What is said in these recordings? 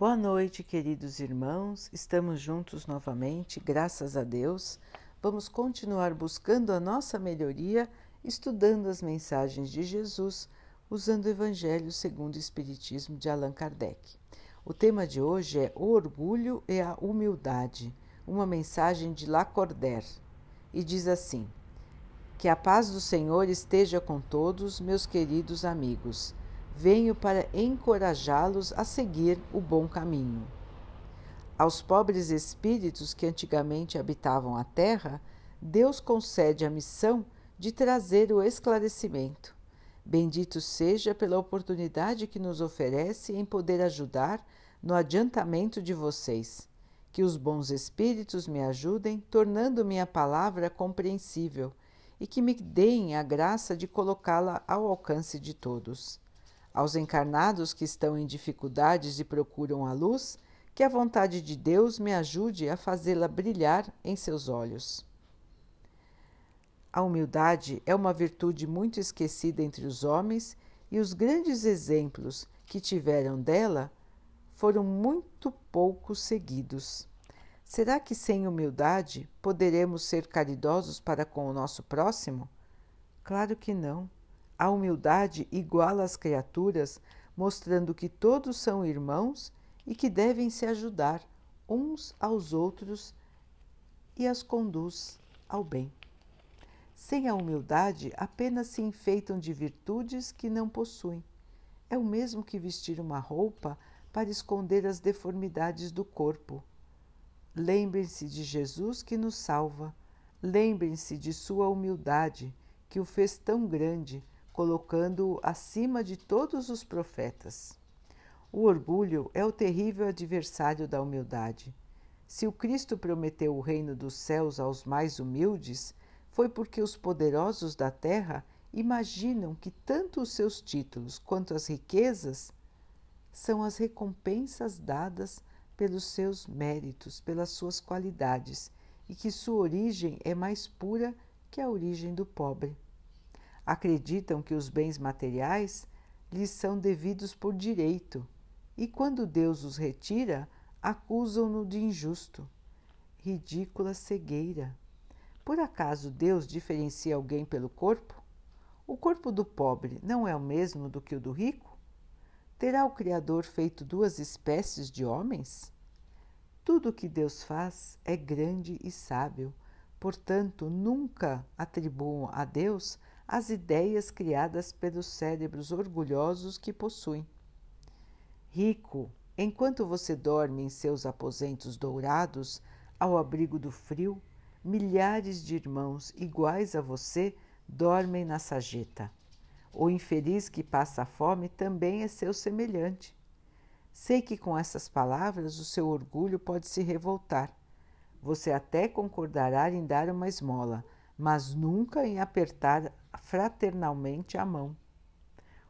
Boa noite, queridos irmãos. Estamos juntos novamente, graças a Deus. Vamos continuar buscando a nossa melhoria, estudando as mensagens de Jesus, usando o Evangelho segundo o Espiritismo de Allan Kardec. O tema de hoje é o orgulho e a humildade, uma mensagem de Lacordaire, e diz assim: Que a paz do Senhor esteja com todos, meus queridos amigos venho para encorajá-los a seguir o bom caminho. Aos pobres espíritos que antigamente habitavam a terra, Deus concede a missão de trazer o esclarecimento. Bendito seja pela oportunidade que nos oferece em poder ajudar no adiantamento de vocês. Que os bons espíritos me ajudem, tornando minha palavra compreensível, e que me deem a graça de colocá-la ao alcance de todos aos encarnados que estão em dificuldades e procuram a luz, que a vontade de Deus me ajude a fazê-la brilhar em seus olhos. A humildade é uma virtude muito esquecida entre os homens e os grandes exemplos que tiveram dela foram muito pouco seguidos. Será que sem humildade poderemos ser caridosos para com o nosso próximo? Claro que não. A humildade iguala as criaturas, mostrando que todos são irmãos e que devem se ajudar uns aos outros e as conduz ao bem. Sem a humildade, apenas se enfeitam de virtudes que não possuem. É o mesmo que vestir uma roupa para esconder as deformidades do corpo. Lembrem-se de Jesus que nos salva. Lembrem-se de sua humildade, que o fez tão grande, colocando-o acima de todos os profetas. O orgulho é o terrível adversário da humildade. Se o Cristo prometeu o reino dos céus aos mais humildes, foi porque os poderosos da terra imaginam que tanto os seus títulos quanto as riquezas são as recompensas dadas pelos seus méritos, pelas suas qualidades, e que sua origem é mais pura que a origem do pobre acreditam que os bens materiais lhes são devidos por direito e, quando Deus os retira, acusam-no de injusto. Ridícula cegueira! Por acaso Deus diferencia alguém pelo corpo? O corpo do pobre não é o mesmo do que o do rico? Terá o Criador feito duas espécies de homens? Tudo o que Deus faz é grande e sábio, portanto, nunca atribuam a Deus as ideias criadas pelos cérebros orgulhosos que possuem. Rico, enquanto você dorme em seus aposentos dourados, ao abrigo do frio, milhares de irmãos iguais a você dormem na sageta. O infeliz que passa fome também é seu semelhante. Sei que com essas palavras o seu orgulho pode se revoltar. Você até concordará em dar uma esmola, mas nunca em apertar fraternalmente a mão.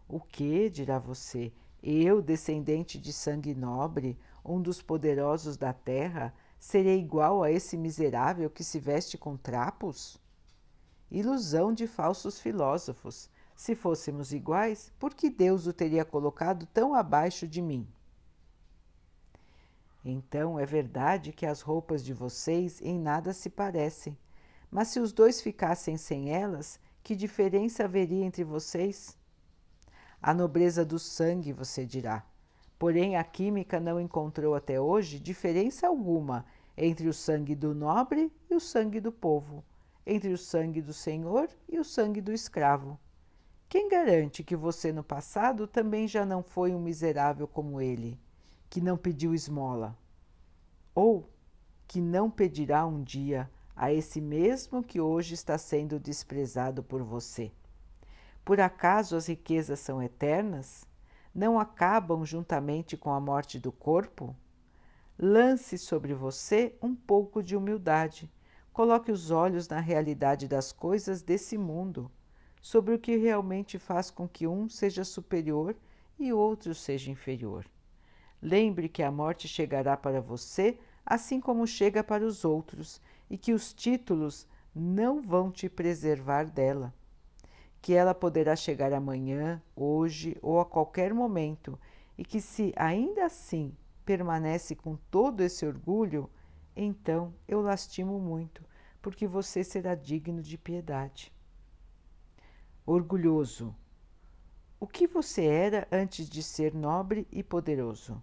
O que, dirá você, eu, descendente de sangue nobre, um dos poderosos da terra, serei igual a esse miserável que se veste com trapos? Ilusão de falsos filósofos. Se fôssemos iguais, por que Deus o teria colocado tão abaixo de mim? Então é verdade que as roupas de vocês em nada se parecem mas se os dois ficassem sem elas, que diferença haveria entre vocês? A nobreza do sangue, você dirá. Porém, a química não encontrou até hoje diferença alguma entre o sangue do nobre e o sangue do povo, entre o sangue do senhor e o sangue do escravo. Quem garante que você no passado também já não foi um miserável como ele, que não pediu esmola? Ou que não pedirá um dia a esse mesmo que hoje está sendo desprezado por você. Por acaso as riquezas são eternas? Não acabam juntamente com a morte do corpo? Lance sobre você um pouco de humildade. Coloque os olhos na realidade das coisas desse mundo, sobre o que realmente faz com que um seja superior e outro seja inferior. Lembre que a morte chegará para você assim como chega para os outros, e que os títulos não vão te preservar dela. Que ela poderá chegar amanhã, hoje ou a qualquer momento, e que, se ainda assim permanece com todo esse orgulho, então eu lastimo muito, porque você será digno de piedade. Orgulhoso. O que você era antes de ser nobre e poderoso?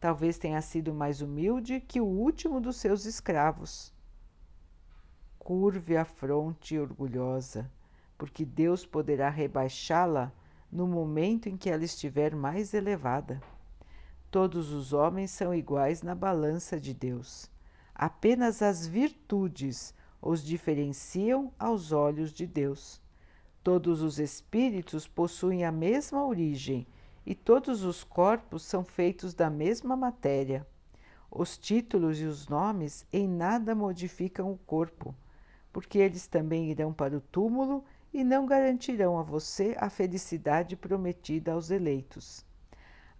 Talvez tenha sido mais humilde que o último dos seus escravos. Curve a fronte orgulhosa, porque Deus poderá rebaixá-la no momento em que ela estiver mais elevada. Todos os homens são iguais na balança de Deus. Apenas as virtudes os diferenciam aos olhos de Deus. Todos os espíritos possuem a mesma origem e todos os corpos são feitos da mesma matéria. Os títulos e os nomes em nada modificam o corpo, porque eles também irão para o túmulo e não garantirão a você a felicidade prometida aos eleitos.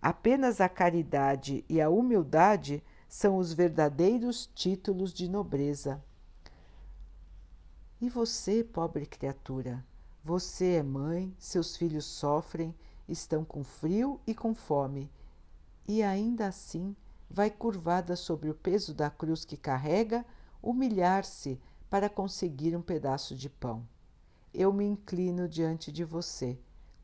Apenas a caridade e a humildade são os verdadeiros títulos de nobreza. E você, pobre criatura, você é mãe, seus filhos sofrem, estão com frio e com fome, e ainda assim vai curvada sobre o peso da cruz que carrega, humilhar-se para conseguir um pedaço de pão. Eu me inclino diante de você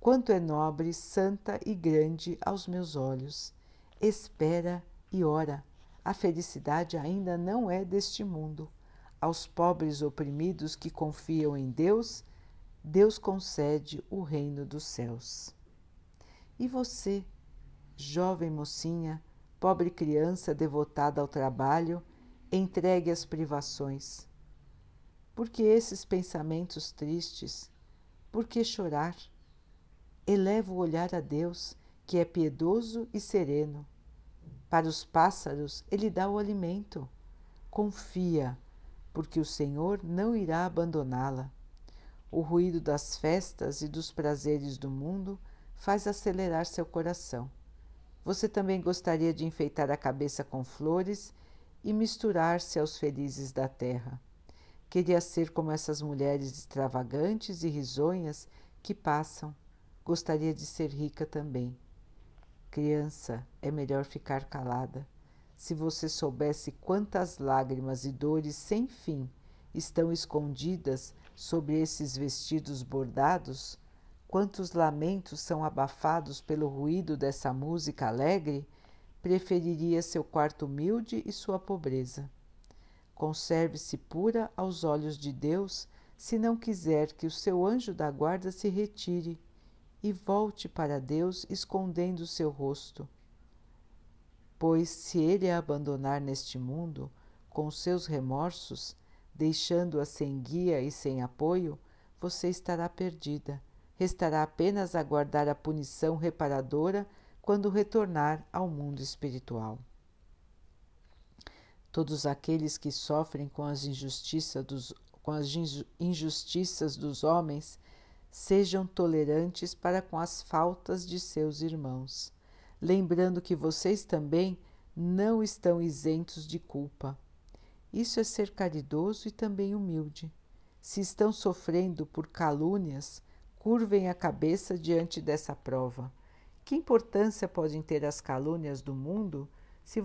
quanto é nobre, santa e grande aos meus olhos. Espera e ora. A felicidade ainda não é deste mundo. Aos pobres oprimidos que confiam em Deus, Deus concede o reino dos céus. E você, jovem mocinha, pobre criança devotada ao trabalho, entregue às privações. Por que esses pensamentos tristes? Por que chorar? eleva o olhar a Deus, que é piedoso e sereno. Para os pássaros, ele dá o alimento. Confia, porque o Senhor não irá abandoná-la. O ruído das festas e dos prazeres do mundo faz acelerar seu coração. Você também gostaria de enfeitar a cabeça com flores e misturar-se aos felizes da terra. Queria ser como essas mulheres extravagantes e risonhas que passam Gostaria de ser rica também. Criança, é melhor ficar calada. Se você soubesse quantas lágrimas e dores sem fim estão escondidas sobre esses vestidos bordados, quantos lamentos são abafados pelo ruído dessa música alegre, preferiria seu quarto humilde e sua pobreza. Conserve-se pura aos olhos de Deus se não quiser que o seu anjo da guarda se retire e volte para Deus escondendo o seu rosto. Pois se ele a abandonar neste mundo, com seus remorsos, deixando-a sem guia e sem apoio, você estará perdida. Restará apenas aguardar a punição reparadora quando retornar ao mundo espiritual. Todos aqueles que sofrem com as injustiças dos, com as injustiças dos homens Sejam tolerantes para com as faltas de seus irmãos, lembrando que vocês também não estão isentos de culpa. Isso é ser caridoso e também humilde. Se estão sofrendo por calúnias, curvem a cabeça diante dessa prova. Que importância podem ter as calúnias do mundo se,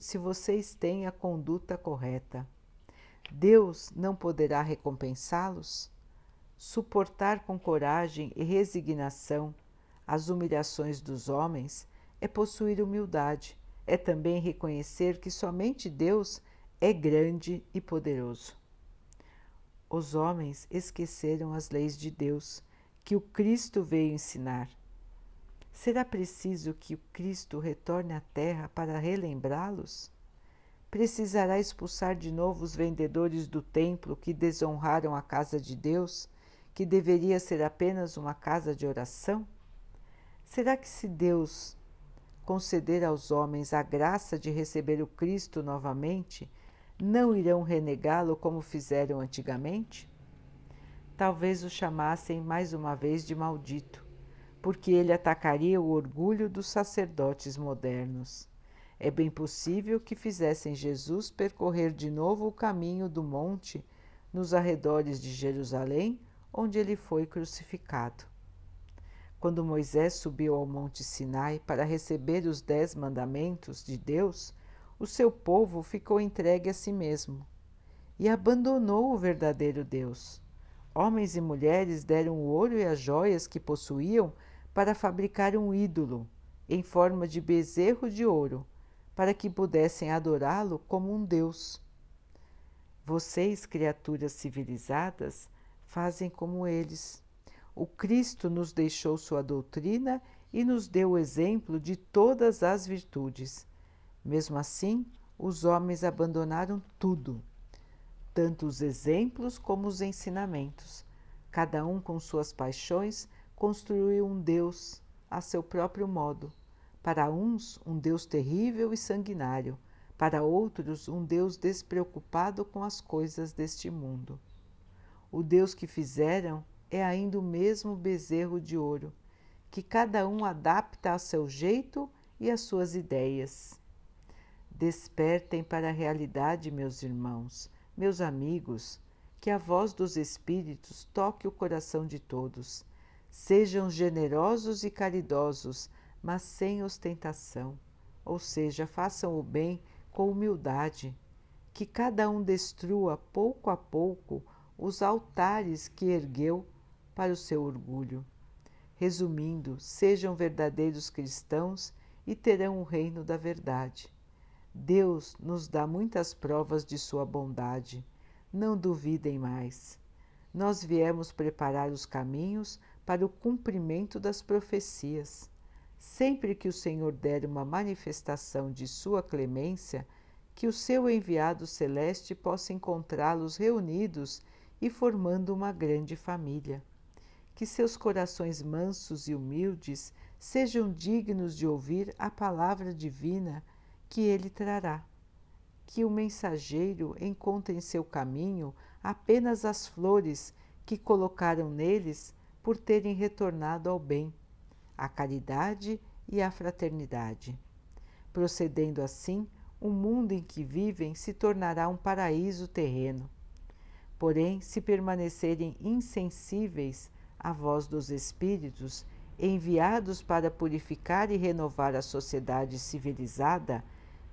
se vocês têm a conduta correta? Deus não poderá recompensá-los? Suportar com coragem e resignação as humilhações dos homens é possuir humildade, é também reconhecer que somente Deus é grande e poderoso. Os homens esqueceram as leis de Deus que o Cristo veio ensinar. Será preciso que o Cristo retorne à terra para relembrá-los? Precisará expulsar de novo os vendedores do templo que desonraram a casa de Deus que deveria ser apenas uma casa de oração? Será que se Deus conceder aos homens a graça de receber o Cristo novamente, não irão renegá-lo como fizeram antigamente? Talvez o chamassem mais uma vez de maldito, porque ele atacaria o orgulho dos sacerdotes modernos. É bem possível que fizessem Jesus percorrer de novo o caminho do monte nos arredores de Jerusalém onde ele foi crucificado. Quando Moisés subiu ao Monte Sinai para receber os dez mandamentos de Deus, o seu povo ficou entregue a si mesmo e abandonou o verdadeiro Deus. Homens e mulheres deram o ouro e as joias que possuíam para fabricar um ídolo em forma de bezerro de ouro, para que pudessem adorá-lo como um Deus. Vocês, criaturas civilizadas, fazem como eles. O Cristo nos deixou sua doutrina e nos deu o exemplo de todas as virtudes. Mesmo assim, os homens abandonaram tudo, tanto os exemplos como os ensinamentos. Cada um com suas paixões construiu um Deus a seu próprio modo. Para uns, um Deus terrível e sanguinário, para outros, um Deus despreocupado com as coisas deste mundo. O Deus que fizeram é ainda o mesmo bezerro de ouro, que cada um adapta a seu jeito e às suas ideias. Despertem para a realidade, meus irmãos, meus amigos, que a voz dos Espíritos toque o coração de todos. Sejam generosos e caridosos, mas sem ostentação, ou seja, façam o bem com humildade. Que cada um destrua pouco a pouco os altares que ergueu para o seu orgulho. Resumindo, sejam verdadeiros cristãos e terão o reino da verdade. Deus nos dá muitas provas de sua bondade. Não duvidem mais. Nós viemos preparar os caminhos para o cumprimento das profecias. Sempre que o Senhor der uma manifestação de sua clemência, que o seu enviado celeste possa encontrá-los reunidos e formando uma grande família. Que seus corações mansos e humildes sejam dignos de ouvir a palavra divina que ele trará. Que o mensageiro encontre em seu caminho apenas as flores que colocaram neles por terem retornado ao bem, à caridade e à fraternidade. Procedendo assim, o mundo em que vivem se tornará um paraíso terreno. Porém, se permanecerem insensíveis à voz dos espíritos, enviados para purificar e renovar a sociedade civilizada,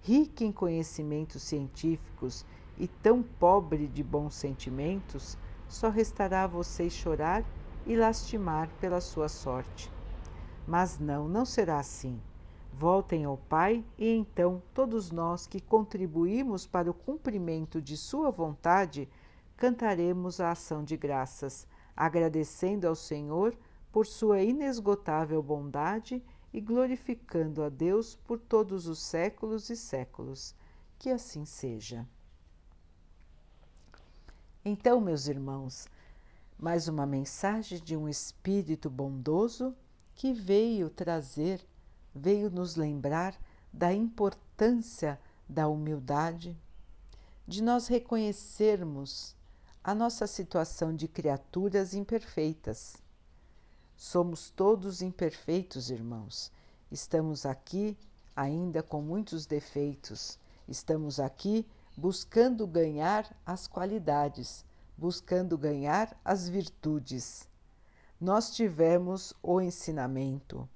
rica em conhecimentos científicos e tão pobre de bons sentimentos, só restará a vocês chorar e lastimar pela sua sorte. Mas não, não será assim. Voltem ao Pai e então todos nós que contribuímos para o cumprimento de Sua vontade cantaremos a ação de graças, agradecendo ao Senhor por Sua inesgotável bondade e glorificando a Deus por todos os séculos e séculos. Que assim seja. Então, meus irmãos, mais uma mensagem de um Espírito bondoso que veio trazer, veio nos lembrar da importância da humildade, de nós reconhecermos a nossa situação de criaturas imperfeitas Somos todos imperfeitos, irmãos. Estamos aqui ainda com muitos defeitos. Estamos aqui buscando ganhar as qualidades, buscando ganhar as virtudes. Nós tivemos o ensinamento,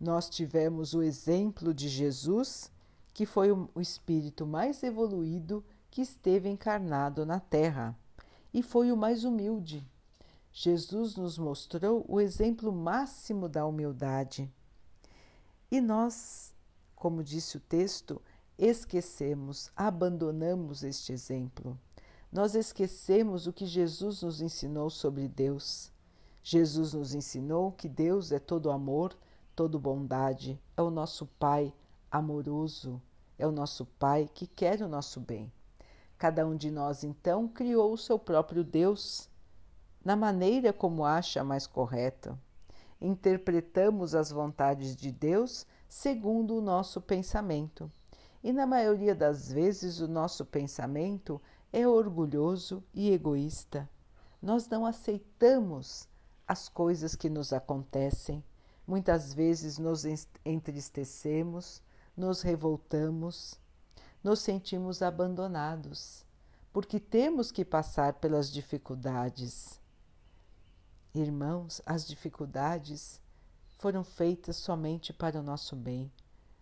nós tivemos o exemplo de Jesus, que foi o espírito mais evoluído que esteve encarnado na Terra e foi o mais humilde Jesus nos mostrou o exemplo máximo da humildade. E nós, como disse o texto, esquecemos, abandonamos este exemplo. Nós esquecemos o que Jesus nos ensinou sobre Deus. Jesus nos ensinou que Deus é todo amor, todo bondade, é o nosso Pai amoroso, é o nosso Pai que quer o nosso bem. Cada um de nós, então, criou o seu próprio Deus na maneira como acha mais correta. Interpretamos as vontades de Deus segundo o nosso pensamento. E na maioria das vezes o nosso pensamento é orgulhoso e egoísta. Nós não aceitamos as coisas que nos acontecem. Muitas vezes nos entristecemos, nos revoltamos, nos sentimos abandonados, porque temos que passar pelas dificuldades. Irmãos, as dificuldades foram feitas somente para o nosso bem.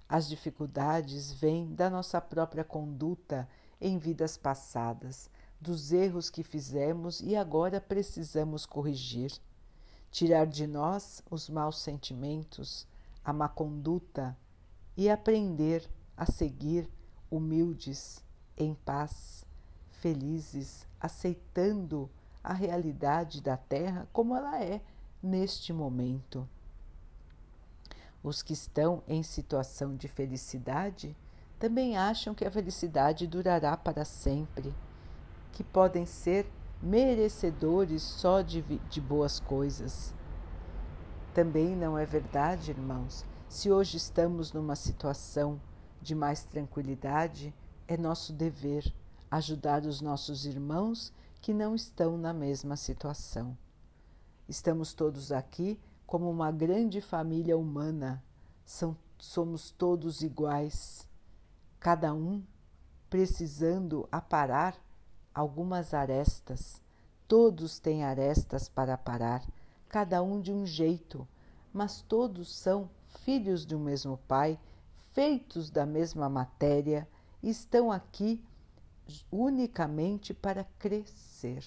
As dificuldades vêm da nossa própria conduta em vidas passadas, dos erros que fizemos e agora precisamos corrigir. Tirar de nós os maus sentimentos, a má conduta e aprender a seguir humildes, em paz, felizes, aceitando a realidade da Terra como ela é neste momento. Os que estão em situação de felicidade também acham que a felicidade durará para sempre, que podem ser merecedores só de, de boas coisas. Também não é verdade, irmãos, se hoje estamos numa situação de mais tranquilidade, é nosso dever ajudar os nossos irmãos que não estão na mesma situação. Estamos todos aqui como uma grande família humana, São, somos todos iguais, cada um precisando aparar algumas arestas. Todos têm arestas para aparar, cada um de um jeito, mas todos são filhos de um mesmo Pai, feitos da mesma matéria, e estão aqui unicamente para crescer.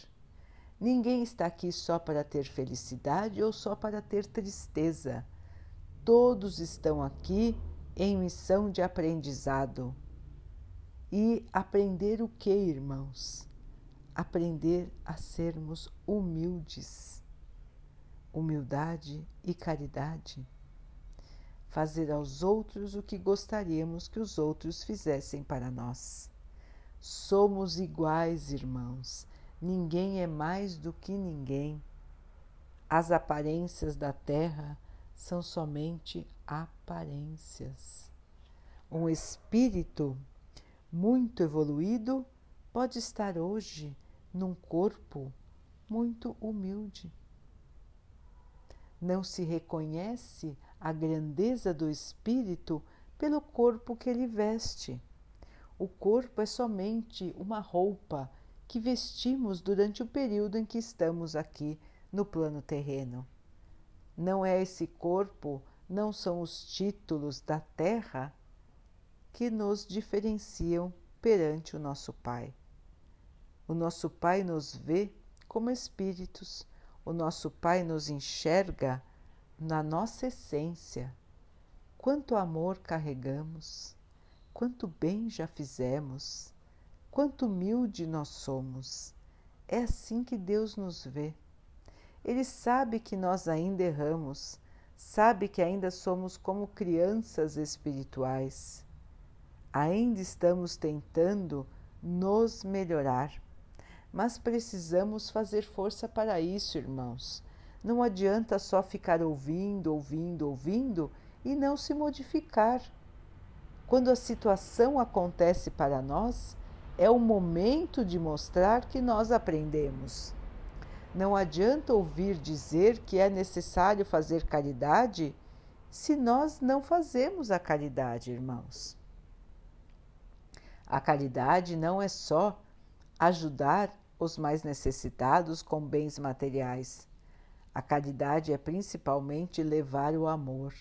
Ninguém está aqui só para ter felicidade ou só para ter tristeza. Todos estão aqui em missão de aprendizado. E aprender o que, irmãos? Aprender a sermos humildes. Humildade e caridade. Fazer aos outros o que gostaríamos que os outros fizessem para nós. Somos iguais, irmãos Ninguém é mais do que ninguém. As aparências da terra são somente aparências. Um espírito muito evoluído pode estar hoje num corpo muito humilde. Não se reconhece a grandeza do espírito pelo corpo que ele veste. O corpo é somente uma roupa que vestimos durante o período em que estamos aqui no plano terreno. Não é esse corpo, não são os títulos da terra que nos diferenciam perante o nosso Pai. O nosso Pai nos vê como espíritos, o nosso Pai nos enxerga na nossa essência. Quanto amor carregamos, quanto bem já fizemos Quanto humilde nós somos! É assim que Deus nos vê. Ele sabe que nós ainda erramos, sabe que ainda somos como crianças espirituais. Ainda estamos tentando nos melhorar, mas precisamos fazer força para isso, irmãos. Não adianta só ficar ouvindo, ouvindo, ouvindo e não se modificar. Quando a situação acontece para nós, é o momento de mostrar que nós aprendemos. Não adianta ouvir dizer que é necessário fazer caridade se nós não fazemos a caridade, irmãos. A caridade não é só ajudar os mais necessitados com bens materiais. A caridade é principalmente levar o amor.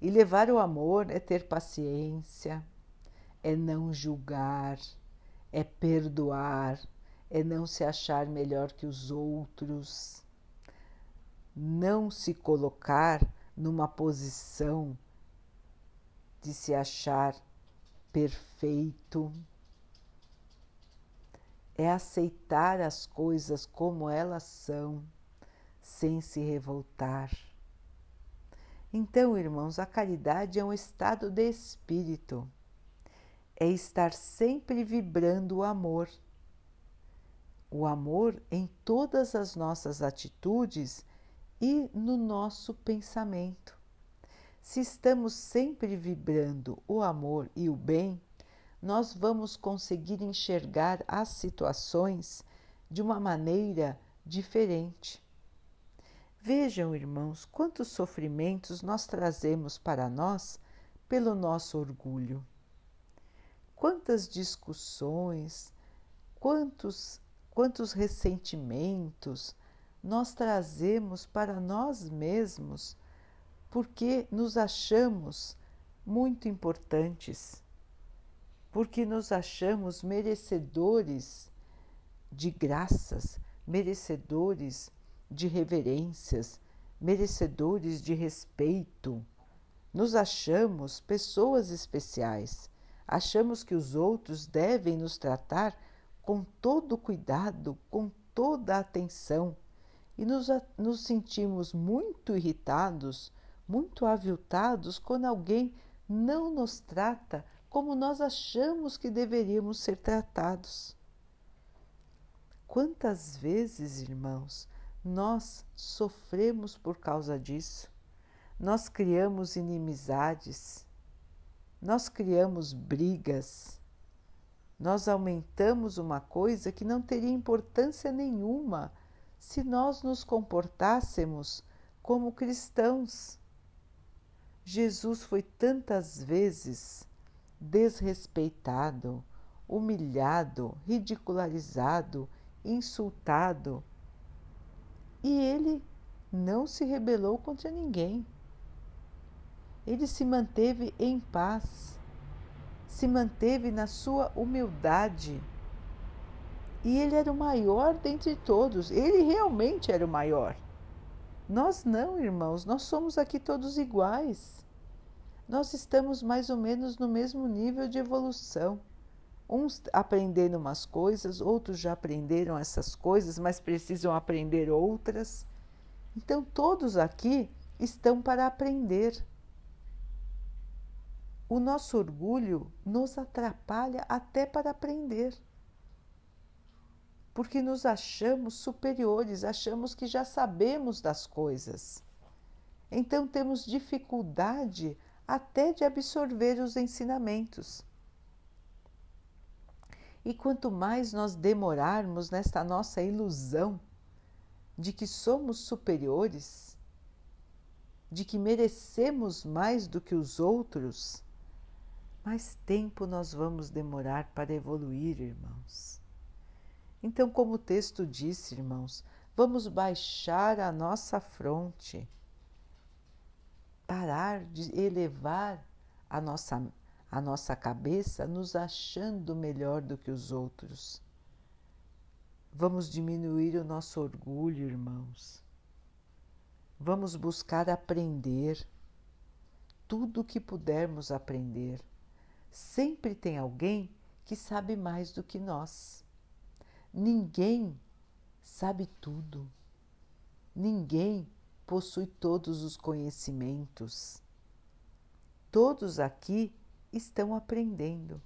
E levar o amor é ter paciência, é não julgar, é perdoar, é não se achar melhor que os outros, não se colocar numa posição de se achar perfeito. É aceitar as coisas como elas são, sem se revoltar. Então, irmãos, a caridade é um estado de espírito é estar sempre vibrando o amor. O amor em todas as nossas atitudes e no nosso pensamento. Se estamos sempre vibrando o amor e o bem, nós vamos conseguir enxergar as situações de uma maneira diferente. Vejam, irmãos, quantos sofrimentos nós trazemos para nós pelo nosso orgulho quantas discussões, quantos, quantos ressentimentos nós trazemos para nós mesmos porque nos achamos muito importantes, porque nos achamos merecedores de graças, merecedores de reverências, merecedores de respeito. Nos achamos pessoas especiais, achamos que os outros devem nos tratar com todo cuidado, com toda atenção e nos, nos sentimos muito irritados, muito aviltados quando alguém não nos trata como nós achamos que deveríamos ser tratados. Quantas vezes, irmãos, nós sofremos por causa disso? Nós criamos inimizades, nós criamos brigas, nós aumentamos uma coisa que não teria importância nenhuma se nós nos comportássemos como cristãos. Jesus foi tantas vezes desrespeitado, humilhado, ridicularizado, insultado e ele não se rebelou contra ninguém. Ele se manteve em paz, se manteve na sua humildade e ele era o maior dentre todos. Ele realmente era o maior. Nós não, irmãos, nós somos aqui todos iguais. Nós estamos mais ou menos no mesmo nível de evolução. Uns aprendendo umas coisas, outros já aprenderam essas coisas, mas precisam aprender outras. Então, todos aqui estão para aprender. O nosso orgulho nos atrapalha até para aprender porque nos achamos superiores, achamos que já sabemos das coisas. Então temos dificuldade até de absorver os ensinamentos. E quanto mais nós demorarmos nesta nossa ilusão de que somos superiores, de que merecemos mais do que os outros, mais tempo nós vamos demorar para evoluir, irmãos. Então, como o texto disse, irmãos, vamos baixar a nossa fronte, parar de elevar a nossa, a nossa cabeça nos achando melhor do que os outros. Vamos diminuir o nosso orgulho, irmãos. Vamos buscar aprender tudo o que pudermos aprender. Sempre tem alguém que sabe mais do que nós. Ninguém sabe tudo. Ninguém possui todos os conhecimentos. Todos aqui estão aprendendo.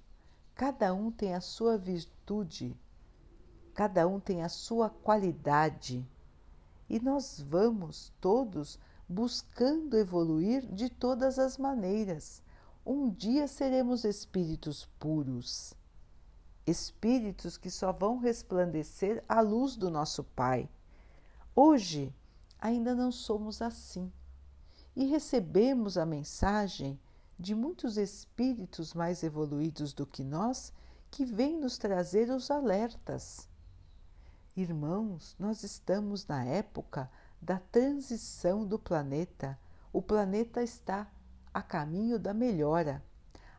Cada um tem a sua virtude, cada um tem a sua qualidade. E nós vamos todos buscando evoluir de todas as maneiras. Um dia seremos espíritos puros espíritos que só vão resplandecer à luz do nosso Pai. Hoje ainda não somos assim e recebemos a mensagem de muitos espíritos mais evoluídos do que nós que vêm nos trazer os alertas. Irmãos, nós estamos na época da transição do planeta. O planeta está a caminho da melhora.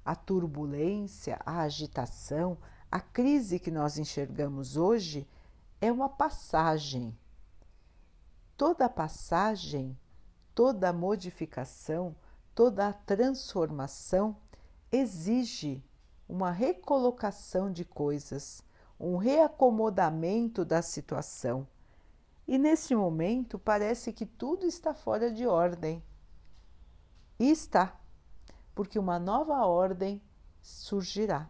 A turbulência, a agitação, a crise que nós enxergamos hoje é uma passagem. Toda passagem, toda modificação, toda transformação exige uma recolocação de coisas, um reacomodamento da situação. E nesse momento parece que tudo está fora de ordem. E está, porque uma nova ordem surgirá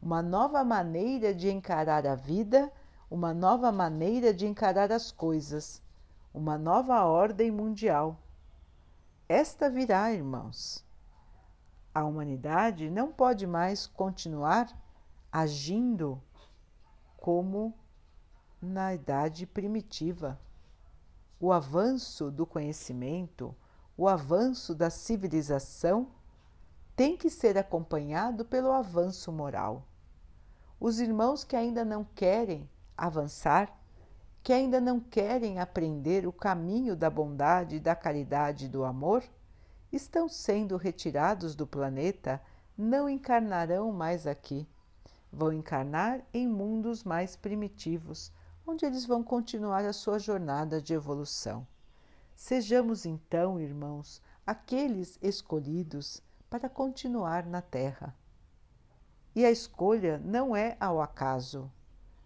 uma nova maneira de encarar a vida, uma nova maneira de encarar as coisas, uma nova ordem mundial. Esta virá, irmãos. A humanidade não pode mais continuar agindo como na idade primitiva. O avanço do conhecimento, o avanço da civilização tem que ser acompanhado pelo avanço moral. Os irmãos que ainda não querem avançar, que ainda não querem aprender o caminho da bondade, da caridade e do amor, estão sendo retirados do planeta, não encarnarão mais aqui. Vão encarnar em mundos mais primitivos, onde eles vão continuar a sua jornada de evolução. Sejamos então, irmãos, aqueles escolhidos para continuar na Terra. E a escolha não é ao acaso,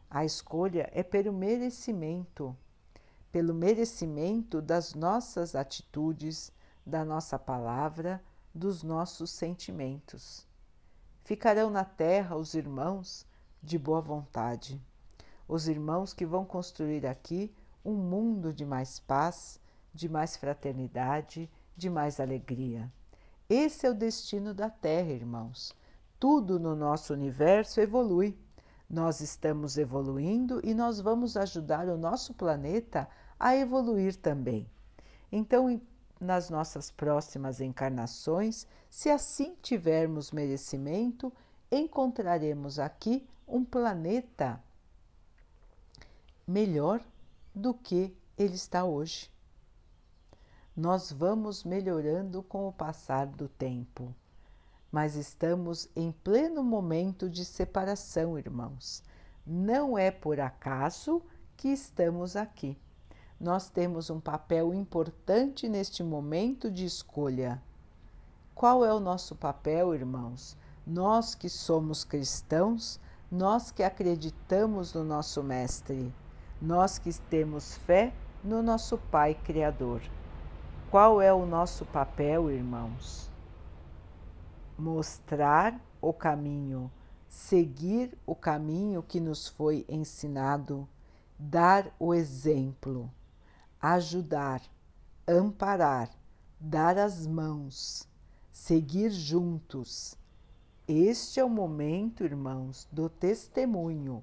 a escolha é pelo merecimento pelo merecimento das nossas atitudes, da nossa palavra, dos nossos sentimentos. Ficarão na terra os irmãos de boa vontade, os irmãos que vão construir aqui um mundo de mais paz, de mais fraternidade, de mais alegria. Esse é o destino da Terra, irmãos. Tudo no nosso universo evolui. Nós estamos evoluindo e nós vamos ajudar o nosso planeta a evoluir também. Então, nas nossas próximas encarnações, se assim tivermos merecimento, encontraremos aqui um planeta melhor do que ele está hoje. Nós vamos melhorando com o passar do tempo, mas estamos em pleno momento de separação, irmãos. Não é por acaso que estamos aqui nós temos um papel importante neste momento de escolha. Qual é o nosso papel, irmãos? Nós que somos cristãos, nós que acreditamos no nosso Mestre, nós que temos fé no nosso Pai Criador. Qual é o nosso papel, irmãos? Mostrar o caminho, seguir o caminho que nos foi ensinado, dar o exemplo ajudar, amparar, dar as mãos, seguir juntos. Este é o momento, irmãos, do testemunho.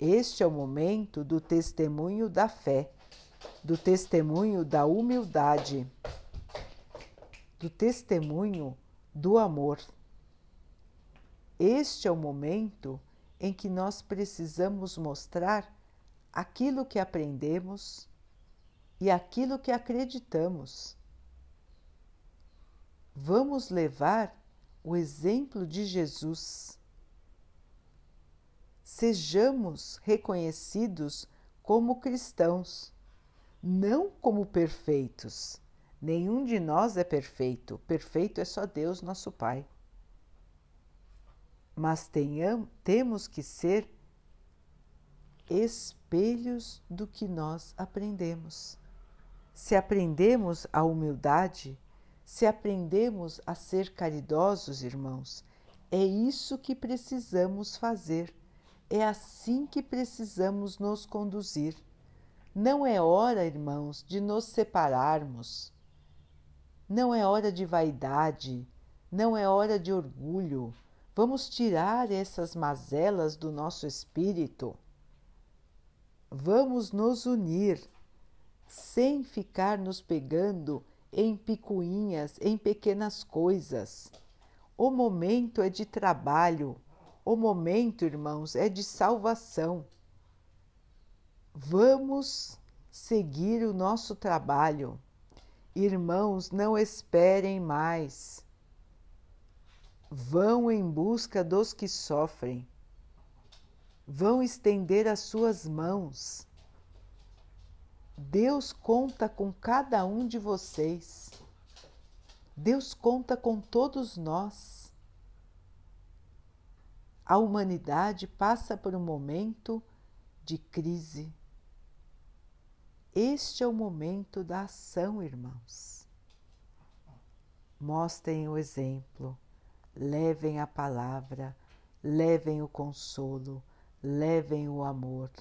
Este é o momento do testemunho da fé, do testemunho da humildade, do testemunho do amor. Este é o momento em que nós precisamos mostrar aquilo que aprendemos e aquilo que acreditamos. Vamos levar o exemplo de Jesus. Sejamos reconhecidos como cristãos, não como perfeitos. Nenhum de nós é perfeito, perfeito é só Deus, nosso Pai. Mas tenham, temos que ser espelhos do que nós aprendemos. Se aprendemos a humildade, se aprendemos a ser caridosos, irmãos, é isso que precisamos fazer. É assim que precisamos nos conduzir. Não é hora, irmãos, de nos separarmos. Não é hora de vaidade, não é hora de orgulho. Vamos tirar essas mazelas do nosso espírito. Vamos nos unir sem ficar nos pegando em picuinhas, em pequenas coisas. O momento é de trabalho, o momento, irmãos, é de salvação. Vamos seguir o nosso trabalho. Irmãos, não esperem mais. Vão em busca dos que sofrem. Vão estender as suas mãos Deus conta com cada um de vocês. Deus conta com todos nós. A humanidade passa por um momento de crise. Este é o momento da ação, irmãos. Mostrem o exemplo, levem a palavra, levem o consolo, levem o amor.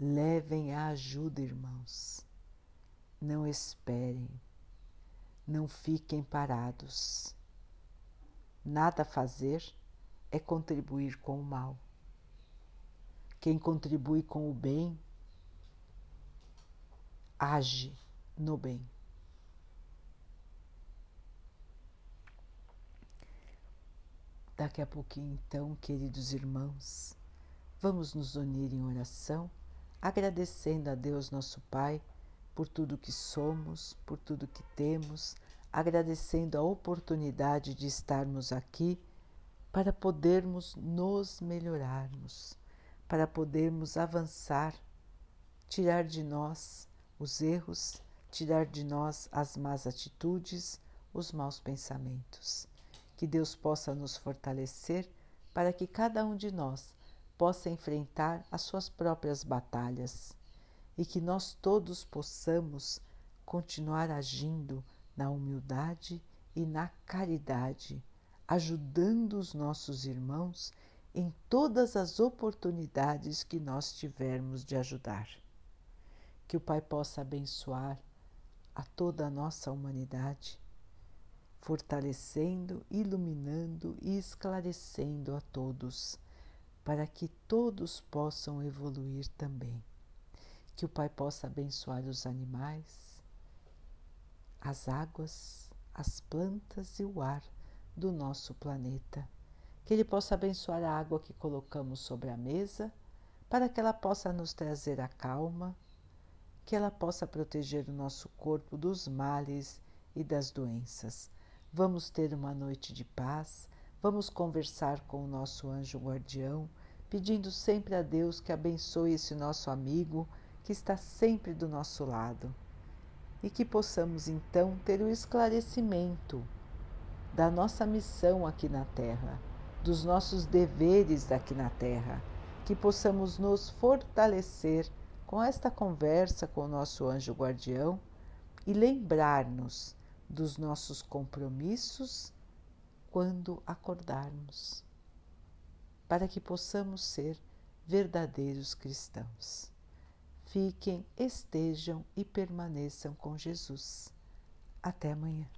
Levem a ajuda, irmãos. Não esperem, não fiquem parados. Nada a fazer é contribuir com o mal. Quem contribui com o bem, age no bem. Daqui a pouquinho, então, queridos irmãos, vamos nos unir em oração agradecendo a Deus nosso Pai por tudo que somos, por tudo que temos, agradecendo a oportunidade de estarmos aqui para podermos nos melhorarmos, para podermos avançar, tirar de nós os erros, tirar de nós as más atitudes, os maus pensamentos. Que Deus possa nos fortalecer para que cada um de nós possa enfrentar as suas próprias batalhas e que nós todos possamos continuar agindo na humildade e na caridade ajudando os nossos irmãos em todas as oportunidades que nós tivermos de ajudar. Que o Pai possa abençoar a toda a nossa humanidade, fortalecendo, iluminando e esclarecendo a todos, para que todos possam evoluir também. Que o Pai possa abençoar os animais, as águas, as plantas e o ar do nosso planeta. Que Ele possa abençoar a água que colocamos sobre a mesa, para que ela possa nos trazer a calma, que ela possa proteger o nosso corpo dos males e das doenças. Vamos ter uma noite de paz, vamos conversar com o nosso anjo guardião, pedindo sempre a Deus que abençoe esse nosso amigo que está sempre do nosso lado e que possamos então ter o esclarecimento da nossa missão aqui na Terra, dos nossos deveres aqui na Terra, que possamos nos fortalecer com esta conversa com o nosso anjo guardião e lembrar-nos dos nossos compromissos quando acordarmos, para que possamos ser verdadeiros cristãos. Fiquem, estejam e permaneçam com Jesus. Até amanhã.